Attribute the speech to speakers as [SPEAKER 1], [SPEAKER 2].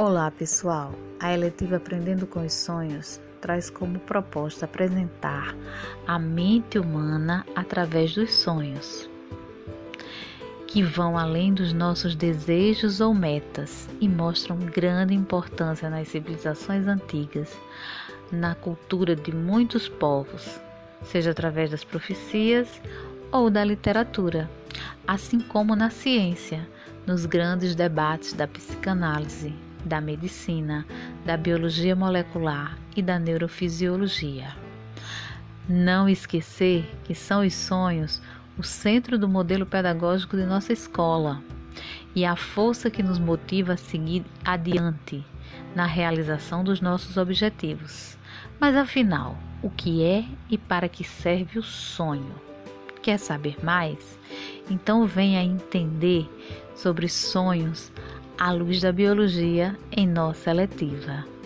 [SPEAKER 1] Olá, pessoal. A eletiva Aprendendo com os Sonhos traz como proposta apresentar a mente humana através dos sonhos, que vão além dos nossos desejos ou metas e mostram grande importância nas civilizações antigas, na cultura de muitos povos, seja através das profecias ou da literatura, assim como na ciência, nos grandes debates da psicanálise da medicina, da biologia molecular e da neurofisiologia. Não esquecer que são os sonhos o centro do modelo pedagógico de nossa escola e a força que nos motiva a seguir adiante na realização dos nossos objetivos. Mas afinal, o que é e para que serve o sonho? Quer saber mais? Então venha entender sobre sonhos à luz da biologia em nossa letiva.